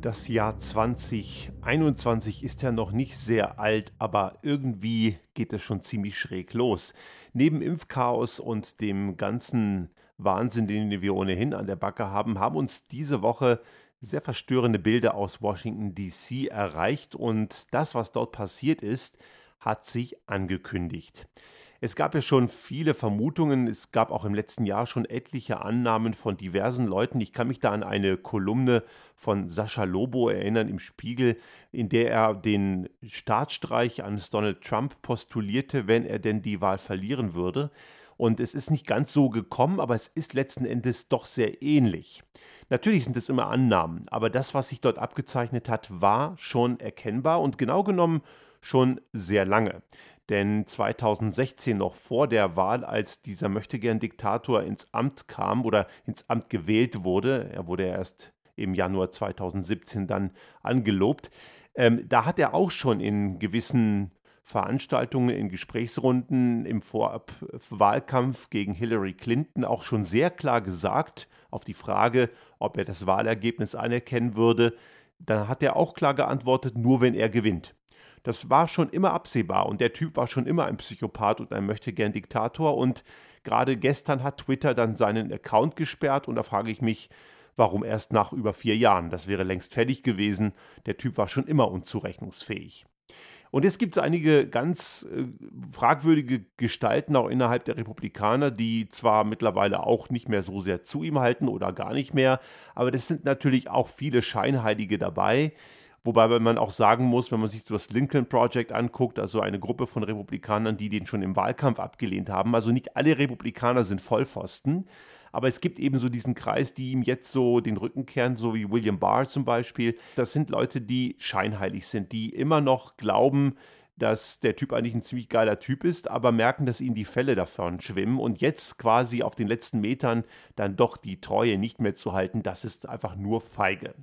Das Jahr 2021 ist ja noch nicht sehr alt, aber irgendwie geht es schon ziemlich schräg los. Neben Impfchaos und dem ganzen Wahnsinn, den wir ohnehin an der Backe haben, haben uns diese Woche sehr verstörende Bilder aus Washington, DC erreicht und das, was dort passiert ist, hat sich angekündigt. Es gab ja schon viele Vermutungen, es gab auch im letzten Jahr schon etliche Annahmen von diversen Leuten. Ich kann mich da an eine Kolumne von Sascha Lobo erinnern im Spiegel, in der er den Staatsstreich eines Donald Trump postulierte, wenn er denn die Wahl verlieren würde. Und es ist nicht ganz so gekommen, aber es ist letzten Endes doch sehr ähnlich. Natürlich sind es immer Annahmen, aber das, was sich dort abgezeichnet hat, war schon erkennbar und genau genommen schon sehr lange. Denn 2016, noch vor der Wahl, als dieser Möchtegern-Diktator ins Amt kam oder ins Amt gewählt wurde, er wurde erst im Januar 2017 dann angelobt, ähm, da hat er auch schon in gewissen Veranstaltungen, in Gesprächsrunden im Vorwahlkampf gegen Hillary Clinton auch schon sehr klar gesagt, auf die Frage, ob er das Wahlergebnis anerkennen würde, dann hat er auch klar geantwortet, nur wenn er gewinnt. Das war schon immer absehbar und der Typ war schon immer ein Psychopath und ein möchtegern Diktator und gerade gestern hat Twitter dann seinen Account gesperrt und da frage ich mich, warum erst nach über vier Jahren? Das wäre längst fertig gewesen. Der Typ war schon immer unzurechnungsfähig. Und jetzt gibt es einige ganz äh, fragwürdige Gestalten auch innerhalb der Republikaner, die zwar mittlerweile auch nicht mehr so sehr zu ihm halten oder gar nicht mehr, aber das sind natürlich auch viele Scheinheilige dabei, Wobei man auch sagen muss, wenn man sich das Lincoln Project anguckt, also eine Gruppe von Republikanern, die den schon im Wahlkampf abgelehnt haben, also nicht alle Republikaner sind Vollpfosten, aber es gibt eben so diesen Kreis, die ihm jetzt so den Rücken kehren, so wie William Barr zum Beispiel. Das sind Leute, die scheinheilig sind, die immer noch glauben, dass der Typ eigentlich ein ziemlich geiler Typ ist, aber merken, dass ihnen die Fälle davon schwimmen und jetzt quasi auf den letzten Metern dann doch die Treue nicht mehr zu halten, das ist einfach nur feige.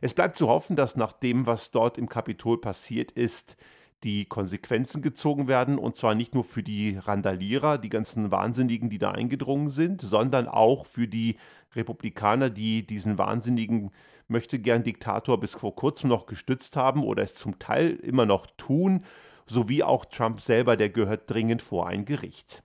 Es bleibt zu hoffen, dass nach dem, was dort im Kapitol passiert ist, die Konsequenzen gezogen werden und zwar nicht nur für die Randalierer, die ganzen Wahnsinnigen, die da eingedrungen sind, sondern auch für die Republikaner, die diesen wahnsinnigen möchte gern Diktator bis vor kurzem noch gestützt haben oder es zum Teil immer noch tun sowie auch Trump selber, der gehört dringend vor ein Gericht.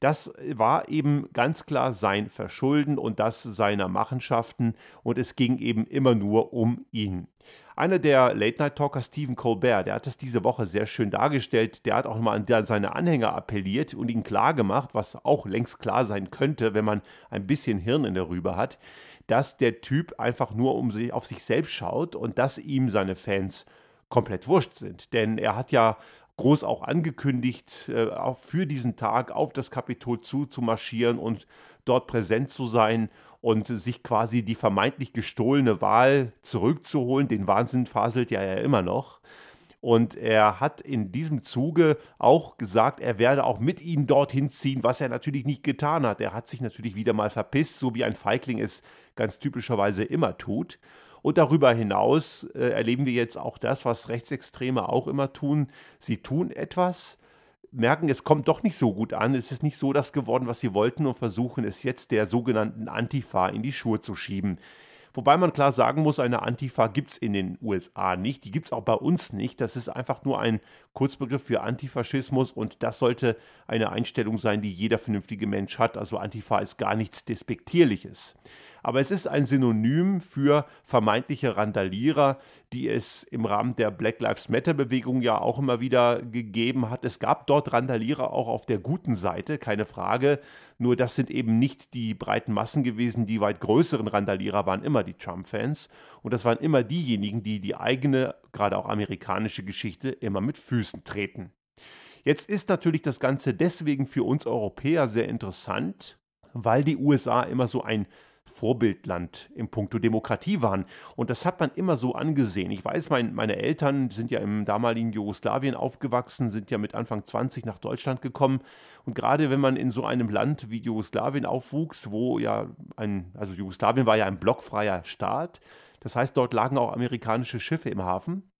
Das war eben ganz klar sein Verschulden und das seiner Machenschaften und es ging eben immer nur um ihn. Einer der Late-Night-Talker, Stephen Colbert, der hat es diese Woche sehr schön dargestellt. Der hat auch mal an seine Anhänger appelliert und ihnen klargemacht, was auch längst klar sein könnte, wenn man ein bisschen Hirn in der Rübe hat, dass der Typ einfach nur um sich, auf sich selbst schaut und dass ihm seine Fans komplett wurscht sind. Denn er hat ja groß auch angekündigt, äh, auch für diesen Tag auf das Kapitol zu, zu marschieren und dort präsent zu sein und sich quasi die vermeintlich gestohlene Wahl zurückzuholen. Den Wahnsinn faselt ja er immer noch. Und er hat in diesem Zuge auch gesagt, er werde auch mit ihnen dorthin ziehen, was er natürlich nicht getan hat. Er hat sich natürlich wieder mal verpisst, so wie ein Feigling es ganz typischerweise immer tut. Und darüber hinaus äh, erleben wir jetzt auch das, was Rechtsextreme auch immer tun. Sie tun etwas, merken, es kommt doch nicht so gut an, es ist nicht so das geworden, was sie wollten und versuchen es jetzt der sogenannten Antifa in die Schuhe zu schieben. Wobei man klar sagen muss, eine Antifa gibt es in den USA nicht, die gibt es auch bei uns nicht. Das ist einfach nur ein Kurzbegriff für Antifaschismus und das sollte eine Einstellung sein, die jeder vernünftige Mensch hat. Also Antifa ist gar nichts Despektierliches. Aber es ist ein Synonym für vermeintliche Randalierer, die es im Rahmen der Black Lives Matter-Bewegung ja auch immer wieder gegeben hat. Es gab dort Randalierer auch auf der guten Seite, keine Frage. Nur das sind eben nicht die breiten Massen gewesen. Die weit größeren Randalierer waren immer die Trump-Fans. Und das waren immer diejenigen, die die eigene, gerade auch amerikanische Geschichte immer mit Füßen treten. Jetzt ist natürlich das Ganze deswegen für uns Europäer sehr interessant, weil die USA immer so ein Vorbildland im Punkto Demokratie waren. Und das hat man immer so angesehen. Ich weiß, mein, meine Eltern sind ja im damaligen Jugoslawien aufgewachsen, sind ja mit Anfang 20 nach Deutschland gekommen. Und gerade wenn man in so einem Land wie Jugoslawien aufwuchs, wo ja ein, also Jugoslawien war ja ein blockfreier Staat, das heißt, dort lagen auch amerikanische Schiffe im Hafen.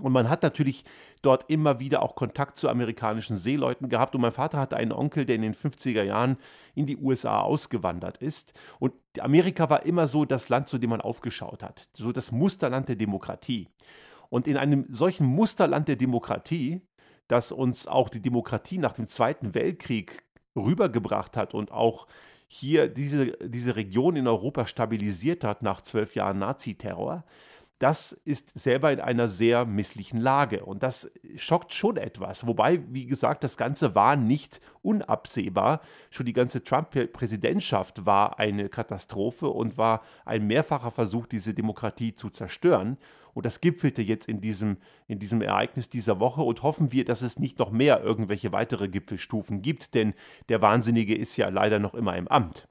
Und man hat natürlich dort immer wieder auch Kontakt zu amerikanischen Seeleuten gehabt. Und mein Vater hatte einen Onkel, der in den 50er Jahren in die USA ausgewandert ist. Und Amerika war immer so das Land, zu dem man aufgeschaut hat. So das Musterland der Demokratie. Und in einem solchen Musterland der Demokratie, das uns auch die Demokratie nach dem Zweiten Weltkrieg rübergebracht hat und auch hier diese, diese Region in Europa stabilisiert hat nach zwölf Jahren Naziterror, das ist selber in einer sehr misslichen Lage. Und das schockt schon etwas. Wobei, wie gesagt, das Ganze war nicht unabsehbar. Schon die ganze Trump-Präsidentschaft war eine Katastrophe und war ein mehrfacher Versuch, diese Demokratie zu zerstören. Und das gipfelte jetzt in diesem, in diesem Ereignis dieser Woche. Und hoffen wir, dass es nicht noch mehr irgendwelche weitere Gipfelstufen gibt, denn der Wahnsinnige ist ja leider noch immer im Amt.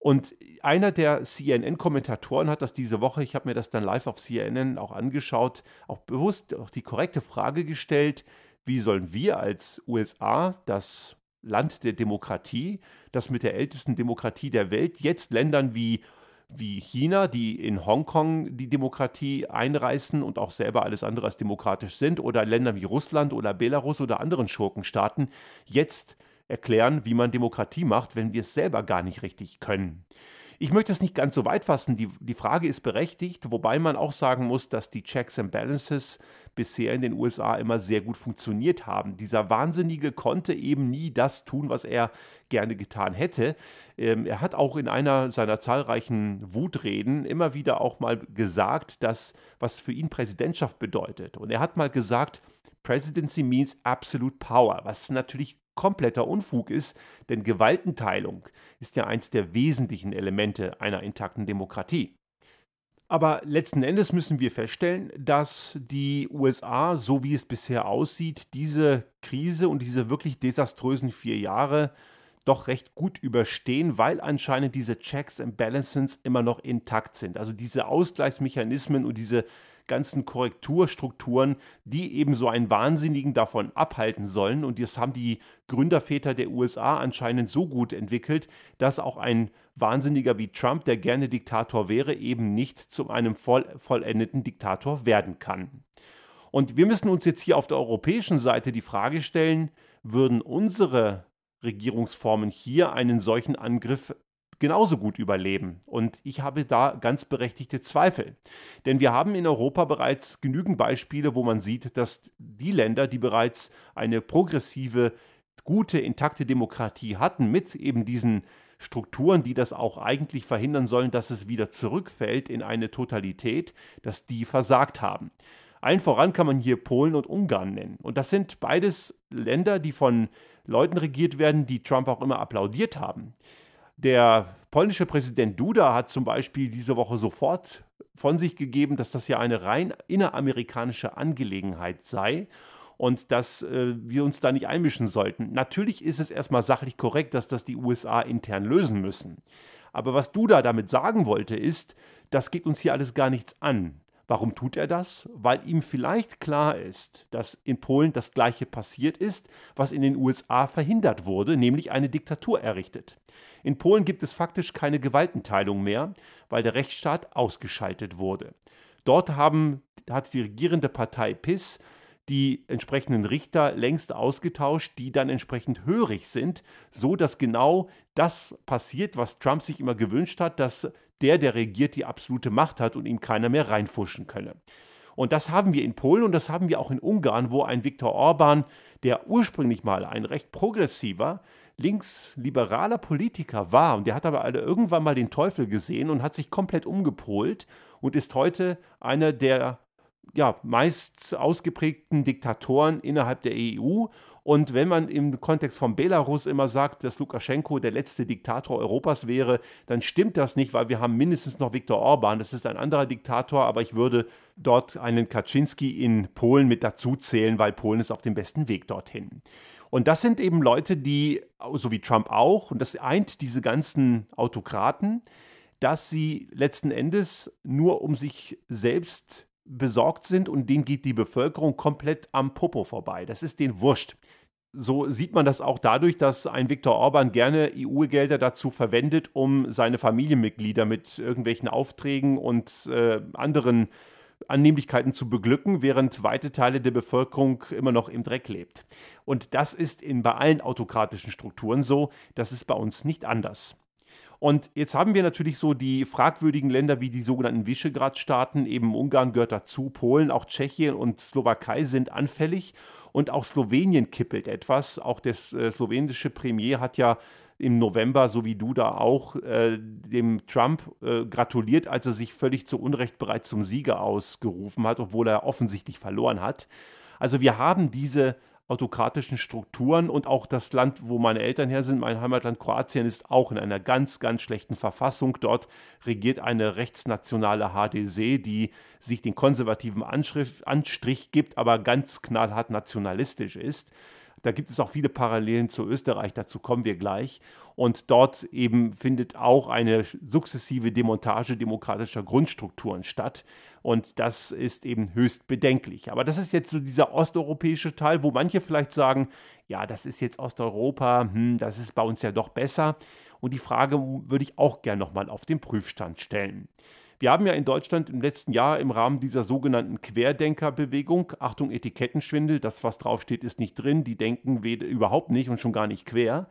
Und einer der CNN-Kommentatoren hat das diese Woche, ich habe mir das dann live auf CNN auch angeschaut, auch bewusst auch die korrekte Frage gestellt, wie sollen wir als USA, das Land der Demokratie, das mit der ältesten Demokratie der Welt, jetzt Ländern wie, wie China, die in Hongkong die Demokratie einreißen und auch selber alles andere als demokratisch sind, oder Länder wie Russland oder Belarus oder anderen Schurkenstaaten, jetzt erklären, wie man Demokratie macht, wenn wir es selber gar nicht richtig können. Ich möchte es nicht ganz so weit fassen. Die, die Frage ist berechtigt, wobei man auch sagen muss, dass die Checks and Balances bisher in den USA immer sehr gut funktioniert haben. Dieser Wahnsinnige konnte eben nie das tun, was er gerne getan hätte. Ähm, er hat auch in einer seiner zahlreichen Wutreden immer wieder auch mal gesagt, dass was für ihn Präsidentschaft bedeutet. Und er hat mal gesagt, Presidency means absolute power, was natürlich kompletter Unfug ist, denn Gewaltenteilung ist ja eins der wesentlichen Elemente einer intakten Demokratie. Aber letzten Endes müssen wir feststellen, dass die USA, so wie es bisher aussieht, diese Krise und diese wirklich desaströsen vier Jahre doch recht gut überstehen, weil anscheinend diese Checks and Balances immer noch intakt sind. Also diese Ausgleichsmechanismen und diese ganzen Korrekturstrukturen, die eben so einen Wahnsinnigen davon abhalten sollen. Und das haben die Gründerväter der USA anscheinend so gut entwickelt, dass auch ein Wahnsinniger wie Trump, der gerne Diktator wäre, eben nicht zu einem voll, vollendeten Diktator werden kann. Und wir müssen uns jetzt hier auf der europäischen Seite die Frage stellen, würden unsere Regierungsformen hier einen solchen Angriff genauso gut überleben. Und ich habe da ganz berechtigte Zweifel. Denn wir haben in Europa bereits genügend Beispiele, wo man sieht, dass die Länder, die bereits eine progressive, gute, intakte Demokratie hatten, mit eben diesen Strukturen, die das auch eigentlich verhindern sollen, dass es wieder zurückfällt in eine Totalität, dass die versagt haben. Allen voran kann man hier Polen und Ungarn nennen. Und das sind beides Länder, die von Leuten regiert werden, die Trump auch immer applaudiert haben. Der polnische Präsident Duda hat zum Beispiel diese Woche sofort von sich gegeben, dass das ja eine rein inneramerikanische Angelegenheit sei und dass äh, wir uns da nicht einmischen sollten. Natürlich ist es erstmal sachlich korrekt, dass das die USA intern lösen müssen. Aber was Duda damit sagen wollte, ist, das geht uns hier alles gar nichts an. Warum tut er das? Weil ihm vielleicht klar ist, dass in Polen das gleiche passiert ist, was in den USA verhindert wurde, nämlich eine Diktatur errichtet. In Polen gibt es faktisch keine Gewaltenteilung mehr, weil der Rechtsstaat ausgeschaltet wurde. Dort haben, hat die regierende Partei PIS die entsprechenden Richter längst ausgetauscht, die dann entsprechend hörig sind, so dass genau das passiert, was Trump sich immer gewünscht hat, dass der, der regiert, die absolute Macht hat und ihm keiner mehr reinfuschen könne. Und das haben wir in Polen und das haben wir auch in Ungarn, wo ein Viktor Orban, der ursprünglich mal ein recht progressiver, linksliberaler Politiker war, und der hat aber irgendwann mal den Teufel gesehen und hat sich komplett umgepolt und ist heute einer der ja, meist ausgeprägten Diktatoren innerhalb der EU. Und wenn man im Kontext von Belarus immer sagt, dass Lukaschenko der letzte Diktator Europas wäre, dann stimmt das nicht, weil wir haben mindestens noch Viktor Orban. Das ist ein anderer Diktator, aber ich würde dort einen Kaczynski in Polen mit dazu zählen, weil Polen ist auf dem besten Weg dorthin. Und das sind eben Leute, die, so wie Trump auch, und das eint diese ganzen Autokraten, dass sie letzten Endes nur um sich selbst besorgt sind und denen geht die Bevölkerung komplett am Popo vorbei. Das ist denen wurscht. So sieht man das auch dadurch, dass ein Viktor Orban gerne EU-Gelder dazu verwendet, um seine Familienmitglieder mit irgendwelchen Aufträgen und äh, anderen Annehmlichkeiten zu beglücken, während weite Teile der Bevölkerung immer noch im Dreck lebt. Und das ist in, bei allen autokratischen Strukturen so, das ist bei uns nicht anders. Und jetzt haben wir natürlich so die fragwürdigen Länder wie die sogenannten Visegrad-Staaten, eben Ungarn gehört dazu, Polen, auch Tschechien und Slowakei sind anfällig und auch Slowenien kippelt etwas. Auch der äh, slowenische Premier hat ja im November, so wie du da auch, äh, dem Trump äh, gratuliert, als er sich völlig zu Unrecht bereits zum Sieger ausgerufen hat, obwohl er offensichtlich verloren hat. Also wir haben diese autokratischen Strukturen und auch das Land, wo meine Eltern her sind, mein Heimatland Kroatien, ist auch in einer ganz, ganz schlechten Verfassung. Dort regiert eine rechtsnationale HDZ, die sich den konservativen Anstrich gibt, aber ganz knallhart nationalistisch ist. Da gibt es auch viele Parallelen zu Österreich, dazu kommen wir gleich. Und dort eben findet auch eine sukzessive Demontage demokratischer Grundstrukturen statt. Und das ist eben höchst bedenklich. Aber das ist jetzt so dieser osteuropäische Teil, wo manche vielleicht sagen, ja, das ist jetzt Osteuropa, hm, das ist bei uns ja doch besser. Und die Frage würde ich auch gerne nochmal auf den Prüfstand stellen. Wir haben ja in Deutschland im letzten Jahr im Rahmen dieser sogenannten Querdenkerbewegung, Achtung Etikettenschwindel, das was draufsteht ist nicht drin, die denken überhaupt nicht und schon gar nicht quer.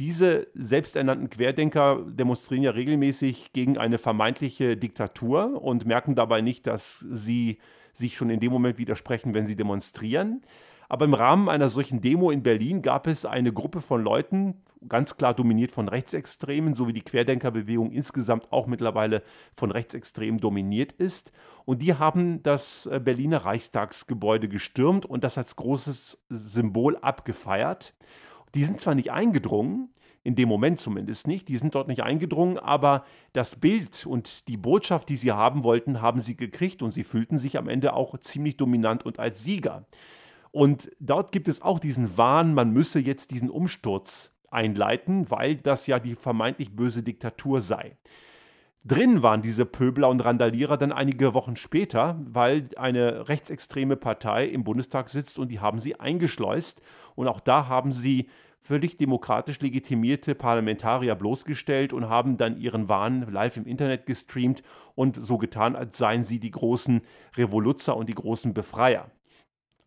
Diese selbsternannten Querdenker demonstrieren ja regelmäßig gegen eine vermeintliche Diktatur und merken dabei nicht, dass sie sich schon in dem Moment widersprechen, wenn sie demonstrieren. Aber im Rahmen einer solchen Demo in Berlin gab es eine Gruppe von Leuten, ganz klar dominiert von Rechtsextremen, so wie die Querdenkerbewegung insgesamt auch mittlerweile von Rechtsextremen dominiert ist. Und die haben das äh, Berliner Reichstagsgebäude gestürmt und das als großes Symbol abgefeiert. Die sind zwar nicht eingedrungen, in dem Moment zumindest nicht. Die sind dort nicht eingedrungen, aber das Bild und die Botschaft, die sie haben wollten, haben sie gekriegt und sie fühlten sich am Ende auch ziemlich dominant und als Sieger. Und dort gibt es auch diesen Wahn, man müsse jetzt diesen Umsturz einleiten, weil das ja die vermeintlich böse Diktatur sei. Drin waren diese Pöbler und Randalierer dann einige Wochen später, weil eine rechtsextreme Partei im Bundestag sitzt und die haben sie eingeschleust. Und auch da haben sie völlig demokratisch legitimierte Parlamentarier bloßgestellt und haben dann ihren Wahn live im Internet gestreamt und so getan, als seien sie die großen Revoluzer und die großen Befreier.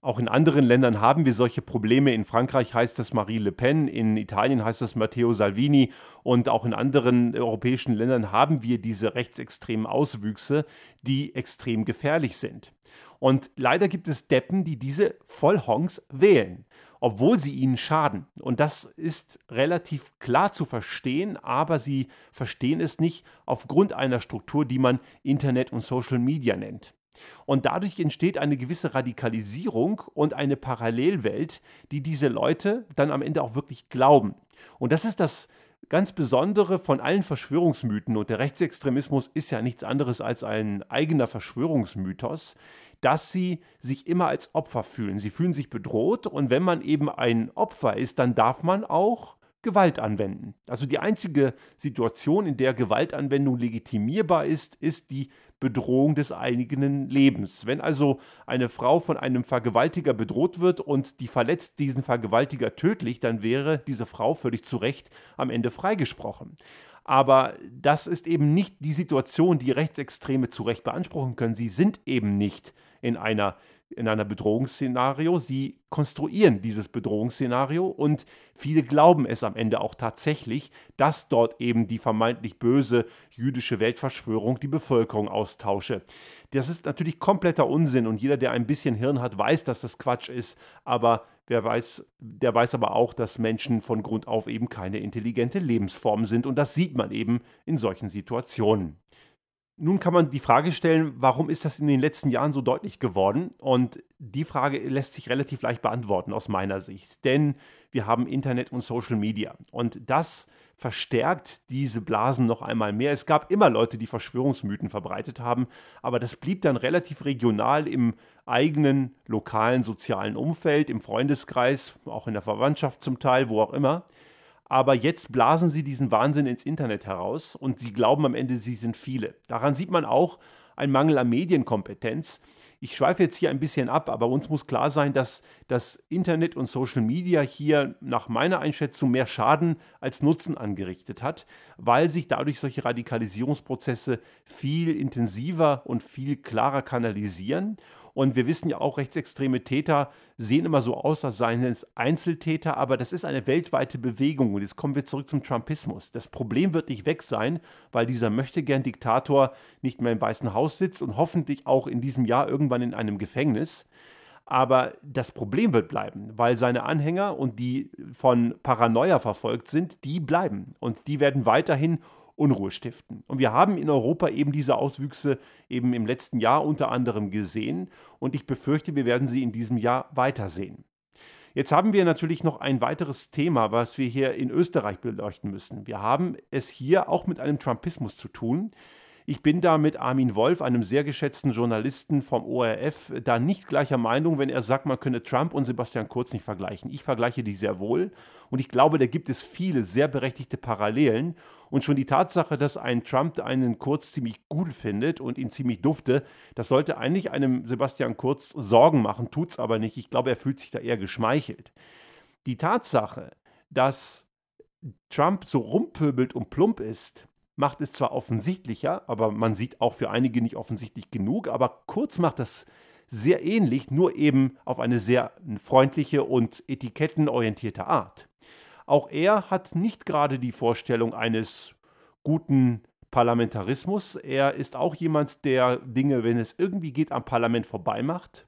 Auch in anderen Ländern haben wir solche Probleme. In Frankreich heißt das Marie Le Pen, in Italien heißt das Matteo Salvini und auch in anderen europäischen Ländern haben wir diese rechtsextremen Auswüchse, die extrem gefährlich sind. Und leider gibt es Deppen, die diese Vollhongs wählen, obwohl sie ihnen schaden. Und das ist relativ klar zu verstehen, aber sie verstehen es nicht aufgrund einer Struktur, die man Internet und Social Media nennt. Und dadurch entsteht eine gewisse Radikalisierung und eine Parallelwelt, die diese Leute dann am Ende auch wirklich glauben. Und das ist das ganz Besondere von allen Verschwörungsmythen. Und der Rechtsextremismus ist ja nichts anderes als ein eigener Verschwörungsmythos, dass sie sich immer als Opfer fühlen. Sie fühlen sich bedroht und wenn man eben ein Opfer ist, dann darf man auch Gewalt anwenden. Also die einzige Situation, in der Gewaltanwendung legitimierbar ist, ist die Bedrohung des eigenen Lebens. Wenn also eine Frau von einem Vergewaltiger bedroht wird und die verletzt diesen Vergewaltiger tödlich, dann wäre diese Frau völlig zu Recht am Ende freigesprochen. Aber das ist eben nicht die Situation, die Rechtsextreme zu Recht beanspruchen können. Sie sind eben nicht in einer in einer Bedrohungsszenario. Sie konstruieren dieses Bedrohungsszenario und viele glauben es am Ende auch tatsächlich, dass dort eben die vermeintlich böse jüdische Weltverschwörung die Bevölkerung austausche. Das ist natürlich kompletter Unsinn und jeder, der ein bisschen Hirn hat, weiß, dass das Quatsch ist, aber wer weiß, der weiß aber auch, dass Menschen von Grund auf eben keine intelligente Lebensform sind und das sieht man eben in solchen Situationen. Nun kann man die Frage stellen, warum ist das in den letzten Jahren so deutlich geworden? Und die Frage lässt sich relativ leicht beantworten aus meiner Sicht. Denn wir haben Internet und Social Media. Und das verstärkt diese Blasen noch einmal mehr. Es gab immer Leute, die Verschwörungsmythen verbreitet haben, aber das blieb dann relativ regional im eigenen lokalen sozialen Umfeld, im Freundeskreis, auch in der Verwandtschaft zum Teil, wo auch immer aber jetzt blasen sie diesen Wahnsinn ins Internet heraus und sie glauben am Ende, sie sind viele. Daran sieht man auch einen Mangel an Medienkompetenz. Ich schweife jetzt hier ein bisschen ab, aber uns muss klar sein, dass das Internet und Social Media hier nach meiner Einschätzung mehr Schaden als Nutzen angerichtet hat, weil sich dadurch solche Radikalisierungsprozesse viel intensiver und viel klarer kanalisieren und wir wissen ja auch, rechtsextreme Täter sehen immer so aus, als seien es Einzeltäter, aber das ist eine weltweite Bewegung. Und jetzt kommen wir zurück zum Trumpismus. Das Problem wird nicht weg sein, weil dieser Möchtegern-Diktator nicht mehr im Weißen Haus sitzt und hoffentlich auch in diesem Jahr irgendwann in einem Gefängnis. Aber das Problem wird bleiben, weil seine Anhänger und die von Paranoia verfolgt sind, die bleiben. Und die werden weiterhin Unruhe stiften. Und wir haben in Europa eben diese Auswüchse eben im letzten Jahr unter anderem gesehen und ich befürchte, wir werden sie in diesem Jahr weitersehen. Jetzt haben wir natürlich noch ein weiteres Thema, was wir hier in Österreich beleuchten müssen. Wir haben es hier auch mit einem Trumpismus zu tun. Ich bin da mit Armin Wolf, einem sehr geschätzten Journalisten vom ORF, da nicht gleicher Meinung, wenn er sagt, man könne Trump und Sebastian Kurz nicht vergleichen. Ich vergleiche die sehr wohl und ich glaube, da gibt es viele sehr berechtigte Parallelen. Und schon die Tatsache, dass ein Trump einen Kurz ziemlich gut findet und ihn ziemlich dufte, das sollte eigentlich einem Sebastian Kurz Sorgen machen, tut es aber nicht. Ich glaube, er fühlt sich da eher geschmeichelt. Die Tatsache, dass Trump so rumpöbelt und plump ist, macht es zwar offensichtlicher, aber man sieht auch für einige nicht offensichtlich genug, aber Kurz macht das sehr ähnlich, nur eben auf eine sehr freundliche und etikettenorientierte Art. Auch er hat nicht gerade die Vorstellung eines guten Parlamentarismus. Er ist auch jemand, der Dinge, wenn es irgendwie geht, am Parlament vorbei macht.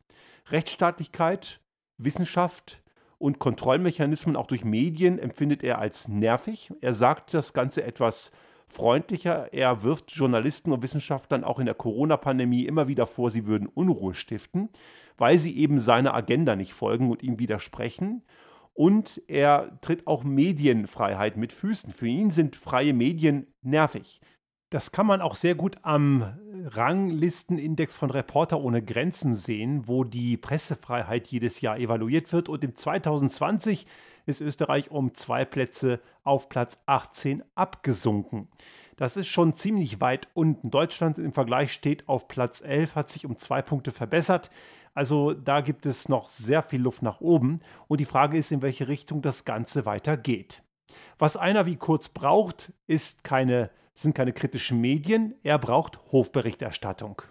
Rechtsstaatlichkeit, Wissenschaft und Kontrollmechanismen auch durch Medien empfindet er als nervig. Er sagt das Ganze etwas freundlicher. Er wirft Journalisten und Wissenschaftlern auch in der Corona-Pandemie immer wieder vor, sie würden Unruhe stiften, weil sie eben seiner Agenda nicht folgen und ihm widersprechen. Und er tritt auch Medienfreiheit mit Füßen. Für ihn sind freie Medien nervig. Das kann man auch sehr gut am Ranglistenindex von Reporter ohne Grenzen sehen, wo die Pressefreiheit jedes Jahr evaluiert wird. Und im 2020 ist Österreich um zwei Plätze auf Platz 18 abgesunken. Das ist schon ziemlich weit unten. Deutschland im Vergleich steht auf Platz 11, hat sich um zwei Punkte verbessert. Also da gibt es noch sehr viel Luft nach oben. Und die Frage ist, in welche Richtung das Ganze weitergeht. Was einer wie Kurz braucht, keine, sind keine kritischen Medien. Er braucht Hofberichterstattung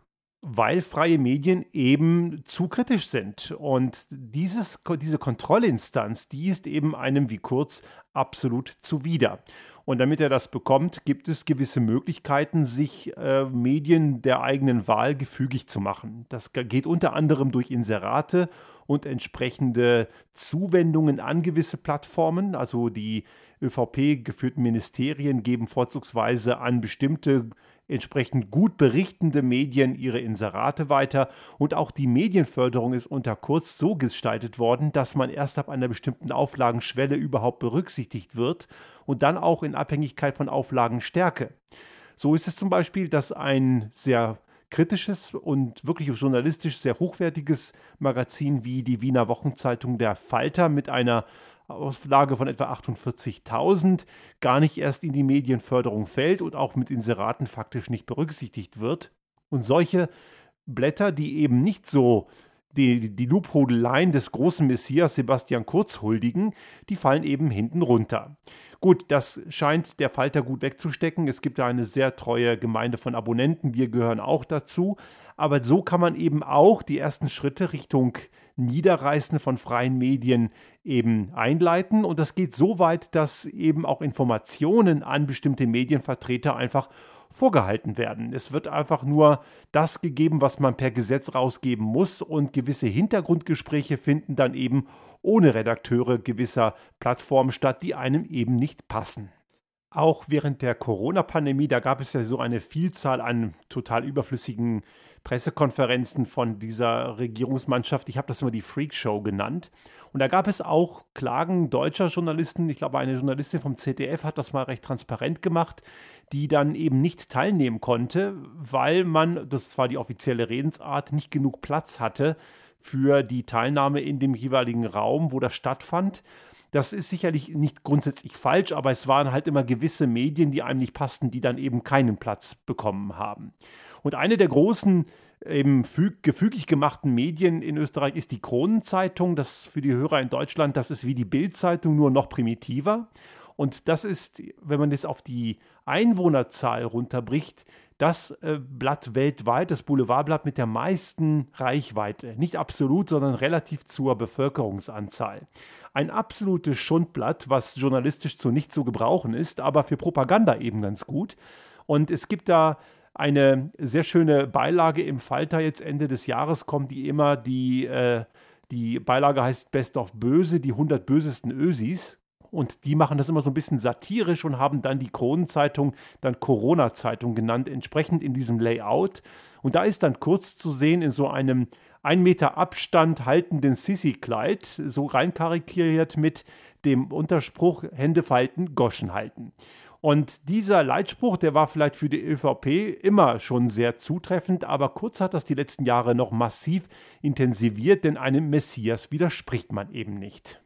weil freie Medien eben zu kritisch sind. Und dieses, diese Kontrollinstanz, die ist eben einem wie Kurz absolut zuwider. Und damit er das bekommt, gibt es gewisse Möglichkeiten, sich äh, Medien der eigenen Wahl gefügig zu machen. Das geht unter anderem durch Inserate und entsprechende Zuwendungen an gewisse Plattformen. Also die ÖVP geführten Ministerien geben vorzugsweise an bestimmte entsprechend gut berichtende Medien ihre Inserate weiter und auch die Medienförderung ist unter Kurz so gestaltet worden, dass man erst ab einer bestimmten Auflagenschwelle überhaupt berücksichtigt wird und dann auch in Abhängigkeit von Auflagenstärke. So ist es zum Beispiel, dass ein sehr kritisches und wirklich journalistisch sehr hochwertiges Magazin wie die Wiener Wochenzeitung Der Falter mit einer Auflage von etwa 48.000 gar nicht erst in die Medienförderung fällt und auch mit Inseraten faktisch nicht berücksichtigt wird. Und solche Blätter, die eben nicht so die, die Lobhudeleien des großen Messias Sebastian Kurz huldigen, die fallen eben hinten runter. Gut, das scheint der Falter gut wegzustecken. Es gibt da eine sehr treue Gemeinde von Abonnenten, wir gehören auch dazu. Aber so kann man eben auch die ersten Schritte Richtung Niederreißen von freien Medien eben einleiten. Und das geht so weit, dass eben auch Informationen an bestimmte Medienvertreter einfach vorgehalten werden. Es wird einfach nur das gegeben, was man per Gesetz rausgeben muss und gewisse Hintergrundgespräche finden dann eben ohne Redakteure gewisser Plattformen statt, die einem eben nicht passen. Auch während der Corona-Pandemie, da gab es ja so eine Vielzahl an total überflüssigen Pressekonferenzen von dieser Regierungsmannschaft. Ich habe das immer die Freakshow genannt. Und da gab es auch Klagen deutscher Journalisten. Ich glaube, eine Journalistin vom ZDF hat das mal recht transparent gemacht, die dann eben nicht teilnehmen konnte, weil man, das war die offizielle Redensart, nicht genug Platz hatte für die Teilnahme in dem jeweiligen Raum, wo das stattfand. Das ist sicherlich nicht grundsätzlich falsch, aber es waren halt immer gewisse Medien, die einem nicht passten, die dann eben keinen Platz bekommen haben. Und eine der großen eben gefügig gemachten Medien in Österreich ist die Kronenzeitung. Das für die Hörer in Deutschland, das ist wie die Bildzeitung, nur noch primitiver. Und das ist, wenn man das auf die Einwohnerzahl runterbricht, das äh, Blatt weltweit, das Boulevardblatt mit der meisten Reichweite. Nicht absolut, sondern relativ zur Bevölkerungsanzahl. Ein absolutes Schundblatt, was journalistisch zu nicht zu gebrauchen ist, aber für Propaganda eben ganz gut. Und es gibt da eine sehr schöne Beilage im Falter jetzt Ende des Jahres kommt, die immer die, äh, die Beilage heißt Best of Böse, die 100 bösesten Ösis. Und die machen das immer so ein bisschen satirisch und haben dann die Kronenzeitung dann Corona-Zeitung genannt, entsprechend in diesem Layout. Und da ist dann kurz zu sehen in so einem ein Meter Abstand haltenden Sissy-Kleid, so reinkarikiert mit dem Unterspruch Hände falten, Goschen halten. Und dieser Leitspruch, der war vielleicht für die ÖVP immer schon sehr zutreffend, aber Kurz hat das die letzten Jahre noch massiv intensiviert, denn einem Messias widerspricht man eben nicht.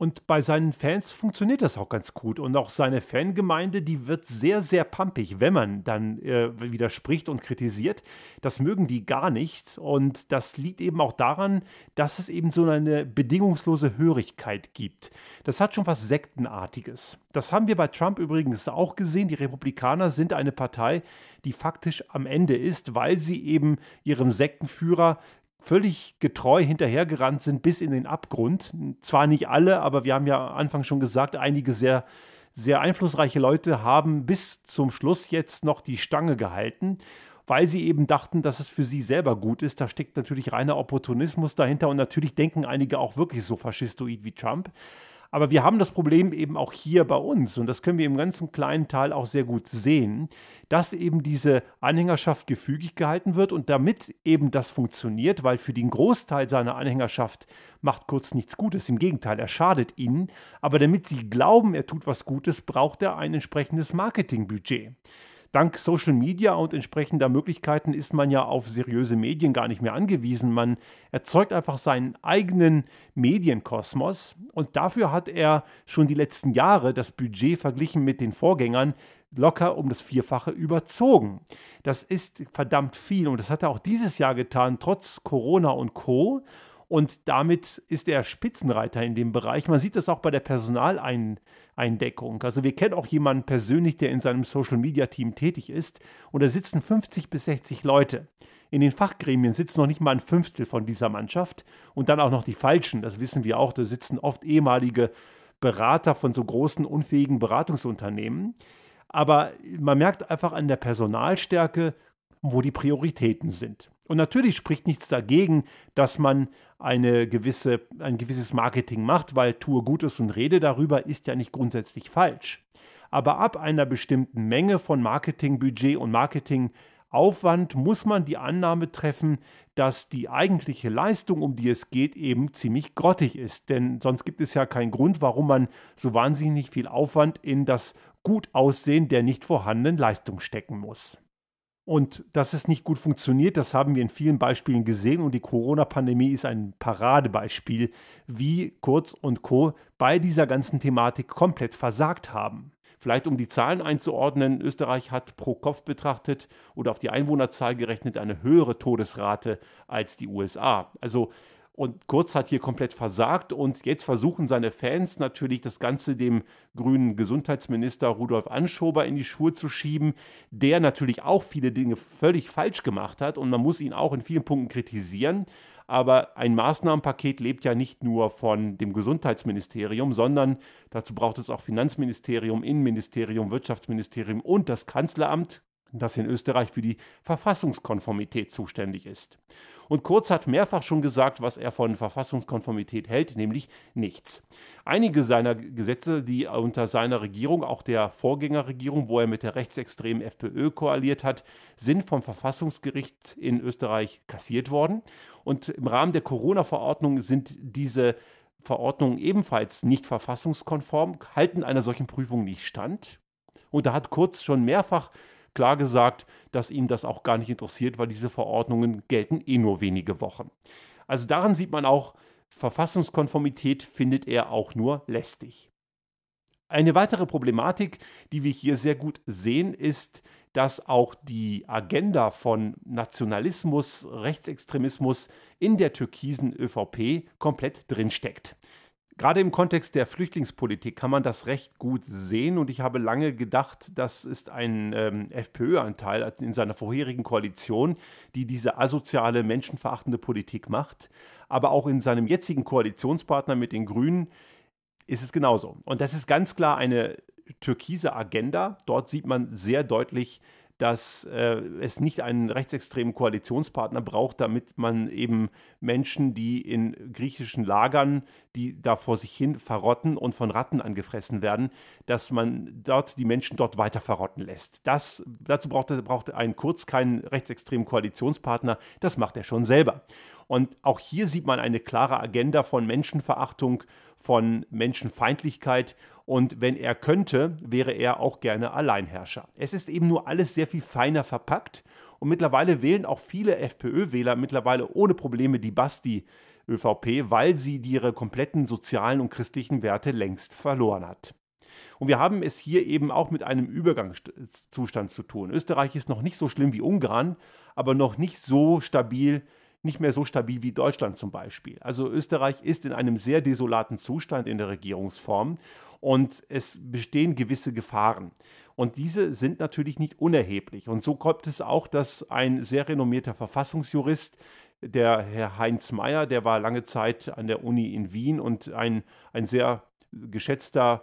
Und bei seinen Fans funktioniert das auch ganz gut. Und auch seine Fangemeinde, die wird sehr, sehr pampig, wenn man dann äh, widerspricht und kritisiert. Das mögen die gar nicht. Und das liegt eben auch daran, dass es eben so eine bedingungslose Hörigkeit gibt. Das hat schon was Sektenartiges. Das haben wir bei Trump übrigens auch gesehen. Die Republikaner sind eine Partei, die faktisch am Ende ist, weil sie eben ihrem Sektenführer völlig getreu hinterhergerannt sind bis in den Abgrund. Zwar nicht alle, aber wir haben ja Anfang schon gesagt, einige sehr, sehr einflussreiche Leute haben bis zum Schluss jetzt noch die Stange gehalten, weil sie eben dachten, dass es für sie selber gut ist. Da steckt natürlich reiner Opportunismus dahinter und natürlich denken einige auch wirklich so faschistoid wie Trump. Aber wir haben das Problem eben auch hier bei uns und das können wir im ganzen kleinen Teil auch sehr gut sehen, dass eben diese Anhängerschaft gefügig gehalten wird und damit eben das funktioniert, weil für den Großteil seiner Anhängerschaft macht Kurz nichts Gutes, im Gegenteil, er schadet ihnen, aber damit sie glauben, er tut was Gutes, braucht er ein entsprechendes Marketingbudget dank Social Media und entsprechender Möglichkeiten ist man ja auf seriöse Medien gar nicht mehr angewiesen. Man erzeugt einfach seinen eigenen Medienkosmos und dafür hat er schon die letzten Jahre das Budget verglichen mit den Vorgängern locker um das Vierfache überzogen. Das ist verdammt viel und das hat er auch dieses Jahr getan, trotz Corona und Co. Und damit ist er Spitzenreiter in dem Bereich. Man sieht das auch bei der Personaleindeckung. Also wir kennen auch jemanden persönlich, der in seinem Social-Media-Team tätig ist. Und da sitzen 50 bis 60 Leute. In den Fachgremien sitzen noch nicht mal ein Fünftel von dieser Mannschaft. Und dann auch noch die Falschen. Das wissen wir auch. Da sitzen oft ehemalige Berater von so großen, unfähigen Beratungsunternehmen. Aber man merkt einfach an der Personalstärke, wo die Prioritäten sind. Und natürlich spricht nichts dagegen, dass man eine gewisse, ein gewisses Marketing macht, weil tue Gutes und rede darüber ist ja nicht grundsätzlich falsch. Aber ab einer bestimmten Menge von Marketingbudget und Marketingaufwand muss man die Annahme treffen, dass die eigentliche Leistung, um die es geht, eben ziemlich grottig ist. Denn sonst gibt es ja keinen Grund, warum man so wahnsinnig viel Aufwand in das Gutaussehen der nicht vorhandenen Leistung stecken muss. Und dass es nicht gut funktioniert, das haben wir in vielen Beispielen gesehen und die Corona-Pandemie ist ein Paradebeispiel, wie Kurz und Co. bei dieser ganzen Thematik komplett versagt haben. Vielleicht um die Zahlen einzuordnen, Österreich hat pro Kopf betrachtet oder auf die Einwohnerzahl gerechnet eine höhere Todesrate als die USA. Also und Kurz hat hier komplett versagt und jetzt versuchen seine Fans natürlich das Ganze dem grünen Gesundheitsminister Rudolf Anschober in die Schuhe zu schieben, der natürlich auch viele Dinge völlig falsch gemacht hat und man muss ihn auch in vielen Punkten kritisieren. Aber ein Maßnahmenpaket lebt ja nicht nur von dem Gesundheitsministerium, sondern dazu braucht es auch Finanzministerium, Innenministerium, Wirtschaftsministerium und das Kanzleramt, das in Österreich für die Verfassungskonformität zuständig ist. Und Kurz hat mehrfach schon gesagt, was er von Verfassungskonformität hält, nämlich nichts. Einige seiner Gesetze, die unter seiner Regierung, auch der Vorgängerregierung, wo er mit der rechtsextremen FPÖ koaliert hat, sind vom Verfassungsgericht in Österreich kassiert worden. Und im Rahmen der Corona-Verordnung sind diese Verordnungen ebenfalls nicht verfassungskonform, halten einer solchen Prüfung nicht stand. Und da hat Kurz schon mehrfach klar gesagt, dass ihn das auch gar nicht interessiert, weil diese Verordnungen gelten eh nur wenige Wochen. Also daran sieht man auch, Verfassungskonformität findet er auch nur lästig. Eine weitere Problematik, die wir hier sehr gut sehen, ist, dass auch die Agenda von Nationalismus, Rechtsextremismus in der türkisen ÖVP komplett drinsteckt. Gerade im Kontext der Flüchtlingspolitik kann man das recht gut sehen und ich habe lange gedacht, das ist ein ähm, FPÖ-Anteil in seiner vorherigen Koalition, die diese asoziale, menschenverachtende Politik macht. Aber auch in seinem jetzigen Koalitionspartner mit den Grünen ist es genauso. Und das ist ganz klar eine türkise Agenda. Dort sieht man sehr deutlich, dass äh, es nicht einen rechtsextremen Koalitionspartner braucht, damit man eben Menschen, die in griechischen Lagern, die da vor sich hin verrotten und von Ratten angefressen werden, dass man dort die Menschen dort weiter verrotten lässt. Das, dazu braucht, braucht ein Kurz keinen rechtsextremen Koalitionspartner, das macht er schon selber. Und auch hier sieht man eine klare Agenda von Menschenverachtung, von Menschenfeindlichkeit. Und wenn er könnte, wäre er auch gerne Alleinherrscher. Es ist eben nur alles sehr viel feiner verpackt. Und mittlerweile wählen auch viele FPÖ-Wähler mittlerweile ohne Probleme die Basti. ÖVP, weil sie ihre kompletten sozialen und christlichen Werte längst verloren hat. Und wir haben es hier eben auch mit einem Übergangszustand zu tun. Österreich ist noch nicht so schlimm wie Ungarn, aber noch nicht so stabil nicht mehr so stabil wie Deutschland zum Beispiel. Also Österreich ist in einem sehr desolaten Zustand in der Regierungsform und es bestehen gewisse Gefahren. Und diese sind natürlich nicht unerheblich. Und so kommt es auch, dass ein sehr renommierter Verfassungsjurist, der Herr Heinz Mayer, der war lange Zeit an der Uni in Wien und ein, ein sehr geschätzter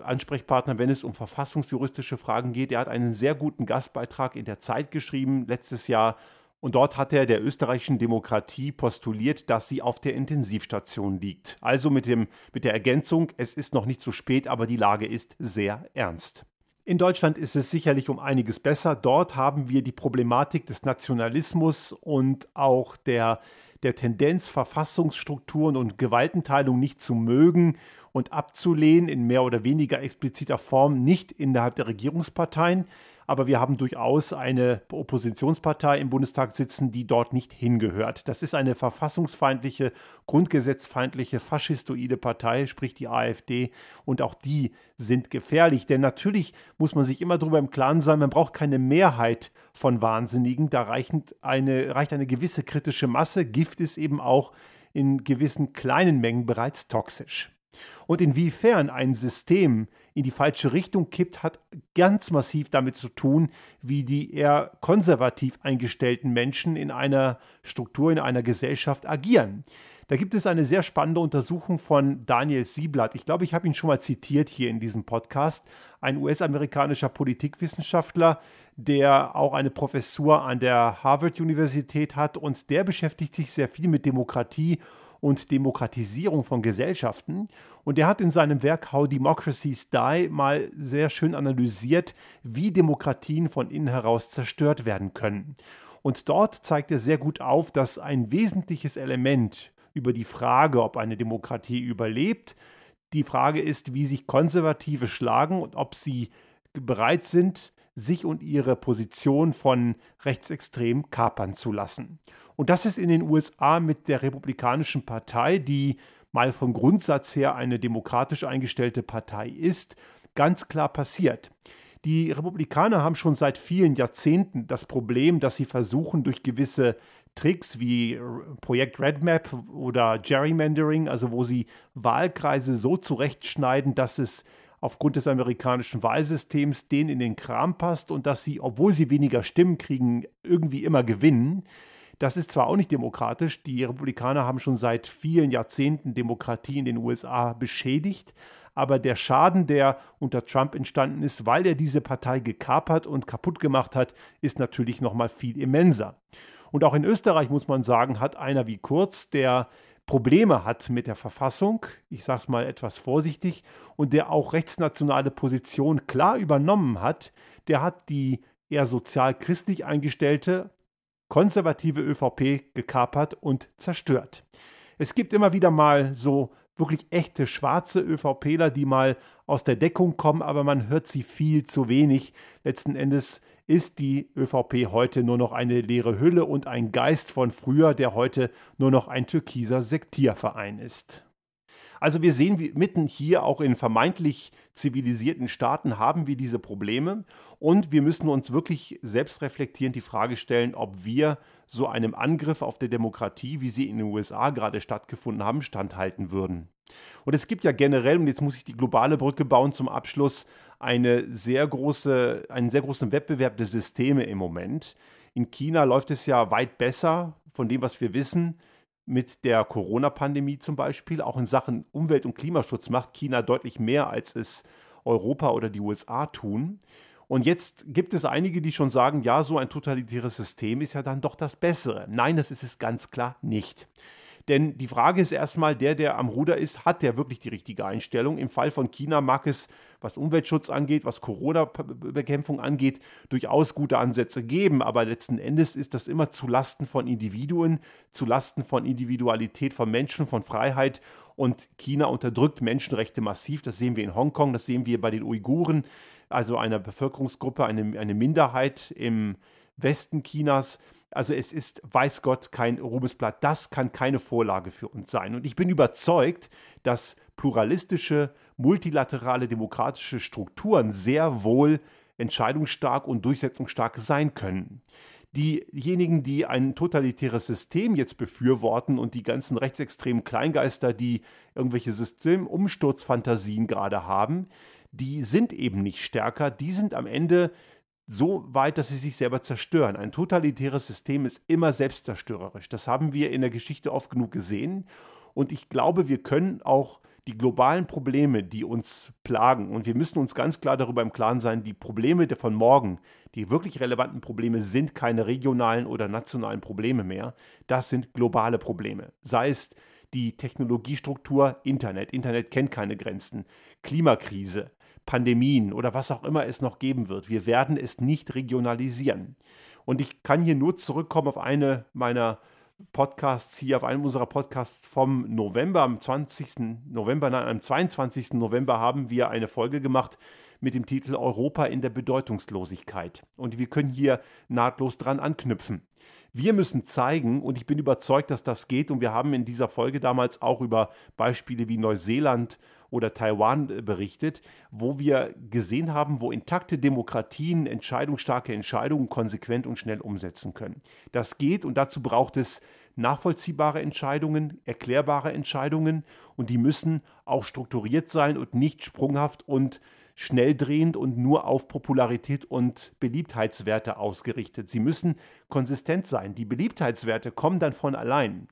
Ansprechpartner, wenn es um verfassungsjuristische Fragen geht. Er hat einen sehr guten Gastbeitrag in der Zeit geschrieben, letztes Jahr und dort hat er der österreichischen Demokratie postuliert, dass sie auf der Intensivstation liegt. Also mit, dem, mit der Ergänzung, es ist noch nicht zu spät, aber die Lage ist sehr ernst. In Deutschland ist es sicherlich um einiges besser. Dort haben wir die Problematik des Nationalismus und auch der, der Tendenz, Verfassungsstrukturen und Gewaltenteilung nicht zu mögen und abzulehnen in mehr oder weniger expliziter Form, nicht innerhalb der Regierungsparteien aber wir haben durchaus eine Oppositionspartei im Bundestag sitzen, die dort nicht hingehört. Das ist eine verfassungsfeindliche, grundgesetzfeindliche, faschistoide Partei, sprich die AfD, und auch die sind gefährlich, denn natürlich muss man sich immer darüber im Klaren sein, man braucht keine Mehrheit von Wahnsinnigen, da reicht eine, reicht eine gewisse kritische Masse. Gift ist eben auch in gewissen kleinen Mengen bereits toxisch. Und inwiefern ein System in die falsche Richtung kippt, hat ganz massiv damit zu tun, wie die eher konservativ eingestellten Menschen in einer Struktur, in einer Gesellschaft agieren. Da gibt es eine sehr spannende Untersuchung von Daniel Sieblatt. Ich glaube, ich habe ihn schon mal zitiert hier in diesem Podcast. Ein US-amerikanischer Politikwissenschaftler, der auch eine Professur an der Harvard-Universität hat und der beschäftigt sich sehr viel mit Demokratie und Demokratisierung von Gesellschaften. Und er hat in seinem Werk How Democracies Die mal sehr schön analysiert, wie Demokratien von innen heraus zerstört werden können. Und dort zeigt er sehr gut auf, dass ein wesentliches Element über die Frage, ob eine Demokratie überlebt, die Frage ist, wie sich Konservative schlagen und ob sie bereit sind, sich und ihre Position von Rechtsextremen kapern zu lassen. Und das ist in den USA mit der Republikanischen Partei, die mal vom Grundsatz her eine demokratisch eingestellte Partei ist, ganz klar passiert. Die Republikaner haben schon seit vielen Jahrzehnten das Problem, dass sie versuchen, durch gewisse Tricks wie Projekt RedMap oder Gerrymandering, also wo sie Wahlkreise so zurechtschneiden, dass es aufgrund des amerikanischen Wahlsystems denen in den Kram passt und dass sie, obwohl sie weniger Stimmen kriegen, irgendwie immer gewinnen. Das ist zwar auch nicht demokratisch, die Republikaner haben schon seit vielen Jahrzehnten Demokratie in den USA beschädigt, aber der Schaden, der unter Trump entstanden ist, weil er diese Partei gekapert und kaputt gemacht hat, ist natürlich noch mal viel immenser. Und auch in Österreich muss man sagen, hat einer wie Kurz, der Probleme hat mit der Verfassung, ich sage es mal etwas vorsichtig, und der auch rechtsnationale Position klar übernommen hat, der hat die eher sozial-christlich eingestellte konservative ÖVP gekapert und zerstört. Es gibt immer wieder mal so wirklich echte schwarze ÖVPler, die mal aus der Deckung kommen, aber man hört sie viel zu wenig. Letzten Endes ist die ÖVP heute nur noch eine leere Hülle und ein Geist von früher, der heute nur noch ein türkiser Sektierverein ist. Also wir sehen, wie mitten hier auch in vermeintlich zivilisierten Staaten haben wir diese Probleme und wir müssen uns wirklich selbstreflektierend die Frage stellen, ob wir so einem Angriff auf die Demokratie, wie sie in den USA gerade stattgefunden haben, standhalten würden. Und es gibt ja generell, und jetzt muss ich die globale Brücke bauen zum Abschluss, eine sehr große, einen sehr großen Wettbewerb der Systeme im Moment. In China läuft es ja weit besser von dem, was wir wissen mit der Corona-Pandemie zum Beispiel. Auch in Sachen Umwelt- und Klimaschutz macht China deutlich mehr, als es Europa oder die USA tun. Und jetzt gibt es einige, die schon sagen, ja, so ein totalitäres System ist ja dann doch das Bessere. Nein, das ist es ganz klar nicht. Denn die Frage ist erstmal, der, der am Ruder ist, hat der wirklich die richtige Einstellung? Im Fall von China mag es, was Umweltschutz angeht, was Corona-Bekämpfung angeht, durchaus gute Ansätze geben. Aber letzten Endes ist das immer zu Lasten von Individuen, zu Lasten von Individualität von Menschen, von Freiheit. Und China unterdrückt Menschenrechte massiv. Das sehen wir in Hongkong, das sehen wir bei den Uiguren, also einer Bevölkerungsgruppe, eine, eine Minderheit im Westen Chinas. Also es ist, weiß Gott, kein Ruhmesblatt. Das kann keine Vorlage für uns sein. Und ich bin überzeugt, dass pluralistische, multilaterale demokratische Strukturen sehr wohl entscheidungsstark und durchsetzungsstark sein können. Diejenigen, die ein totalitäres System jetzt befürworten und die ganzen rechtsextremen Kleingeister, die irgendwelche Systemumsturzfantasien gerade haben, die sind eben nicht stärker, die sind am Ende so weit, dass sie sich selber zerstören. Ein totalitäres System ist immer selbstzerstörerisch. Das haben wir in der Geschichte oft genug gesehen. Und ich glaube, wir können auch die globalen Probleme, die uns plagen, und wir müssen uns ganz klar darüber im Klaren sein, die Probleme von morgen, die wirklich relevanten Probleme sind keine regionalen oder nationalen Probleme mehr. Das sind globale Probleme. Sei es die Technologiestruktur Internet. Internet kennt keine Grenzen. Klimakrise, Pandemien oder was auch immer es noch geben wird. Wir werden es nicht regionalisieren. Und ich kann hier nur zurückkommen auf eine meiner Podcasts hier, auf einem unserer Podcasts vom November, am 20. November, nein, am 22. November haben wir eine Folge gemacht mit dem Titel Europa in der Bedeutungslosigkeit. Und wir können hier nahtlos dran anknüpfen. Wir müssen zeigen, und ich bin überzeugt, dass das geht, und wir haben in dieser Folge damals auch über Beispiele wie Neuseeland oder Taiwan äh, berichtet, wo wir gesehen haben, wo intakte Demokratien entscheidungsstarke Entscheidungen konsequent und schnell umsetzen können. Das geht und dazu braucht es nachvollziehbare Entscheidungen, erklärbare Entscheidungen und die müssen auch strukturiert sein und nicht sprunghaft und schnelldrehend und nur auf Popularität und Beliebtheitswerte ausgerichtet. Sie müssen konsistent sein. Die Beliebtheitswerte kommen dann von allein.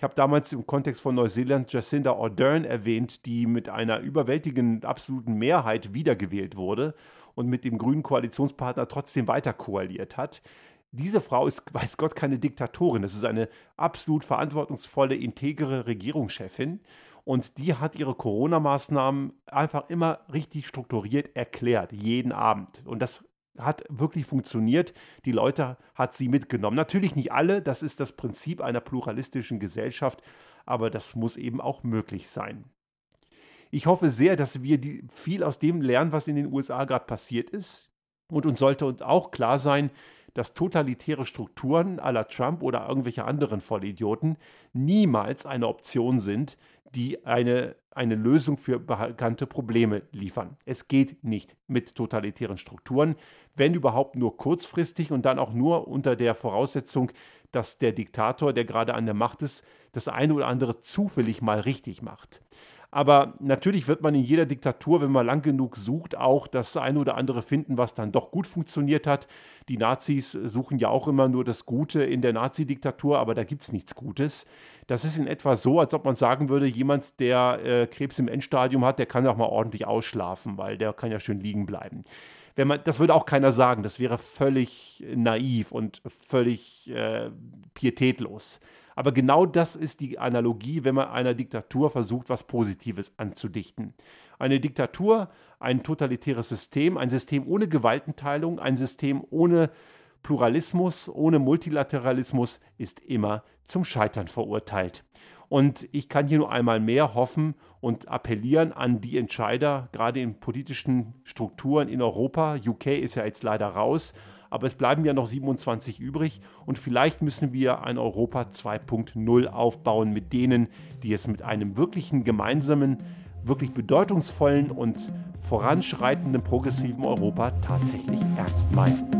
Ich habe damals im Kontext von Neuseeland Jacinda Ardern erwähnt, die mit einer überwältigenden absoluten Mehrheit wiedergewählt wurde und mit dem grünen Koalitionspartner trotzdem weiter koaliert hat. Diese Frau ist, weiß Gott, keine Diktatorin. Das ist eine absolut verantwortungsvolle, integere Regierungschefin. Und die hat ihre Corona-Maßnahmen einfach immer richtig strukturiert erklärt, jeden Abend. Und das hat wirklich funktioniert. Die Leute hat sie mitgenommen. Natürlich nicht alle, das ist das Prinzip einer pluralistischen Gesellschaft, aber das muss eben auch möglich sein. Ich hoffe sehr, dass wir die, viel aus dem lernen, was in den USA gerade passiert ist. Und uns sollte uns auch klar sein, dass totalitäre Strukturen aller Trump oder irgendwelche anderen Vollidioten niemals eine Option sind, die eine, eine Lösung für bekannte Probleme liefern. Es geht nicht mit totalitären Strukturen, wenn überhaupt nur kurzfristig und dann auch nur unter der Voraussetzung, dass der Diktator, der gerade an der Macht ist, das eine oder andere zufällig mal richtig macht. Aber natürlich wird man in jeder Diktatur, wenn man lang genug sucht, auch das eine oder andere finden, was dann doch gut funktioniert hat. Die Nazis suchen ja auch immer nur das Gute in der Nazi-Diktatur, aber da gibt es nichts Gutes. Das ist in etwa so, als ob man sagen würde, jemand, der äh, Krebs im Endstadium hat, der kann auch mal ordentlich ausschlafen, weil der kann ja schön liegen bleiben. Wenn man, das würde auch keiner sagen, das wäre völlig naiv und völlig äh, pietätlos. Aber genau das ist die Analogie, wenn man einer Diktatur versucht, was Positives anzudichten. Eine Diktatur, ein totalitäres System, ein System ohne Gewaltenteilung, ein System ohne Pluralismus, ohne Multilateralismus ist immer zum Scheitern verurteilt. Und ich kann hier nur einmal mehr hoffen und appellieren an die Entscheider, gerade in politischen Strukturen in Europa. UK ist ja jetzt leider raus, aber es bleiben ja noch 27 übrig und vielleicht müssen wir ein Europa 2.0 aufbauen mit denen, die es mit einem wirklichen gemeinsamen, wirklich bedeutungsvollen und voranschreitenden progressiven Europa tatsächlich ernst meinen.